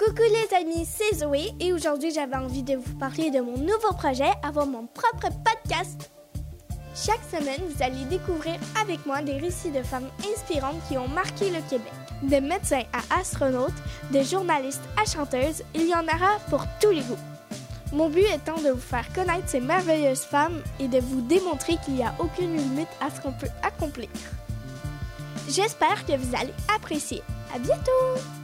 Coucou les amis, c'est Zoé et aujourd'hui j'avais envie de vous parler de mon nouveau projet, avoir mon propre podcast. Chaque semaine, vous allez découvrir avec moi des récits de femmes inspirantes qui ont marqué le Québec. De médecins à astronautes, de journalistes à chanteuses, il y en aura pour tous les goûts. Mon but étant de vous faire connaître ces merveilleuses femmes et de vous démontrer qu'il n'y a aucune limite à ce qu'on peut accomplir. J'espère que vous allez apprécier. À bientôt!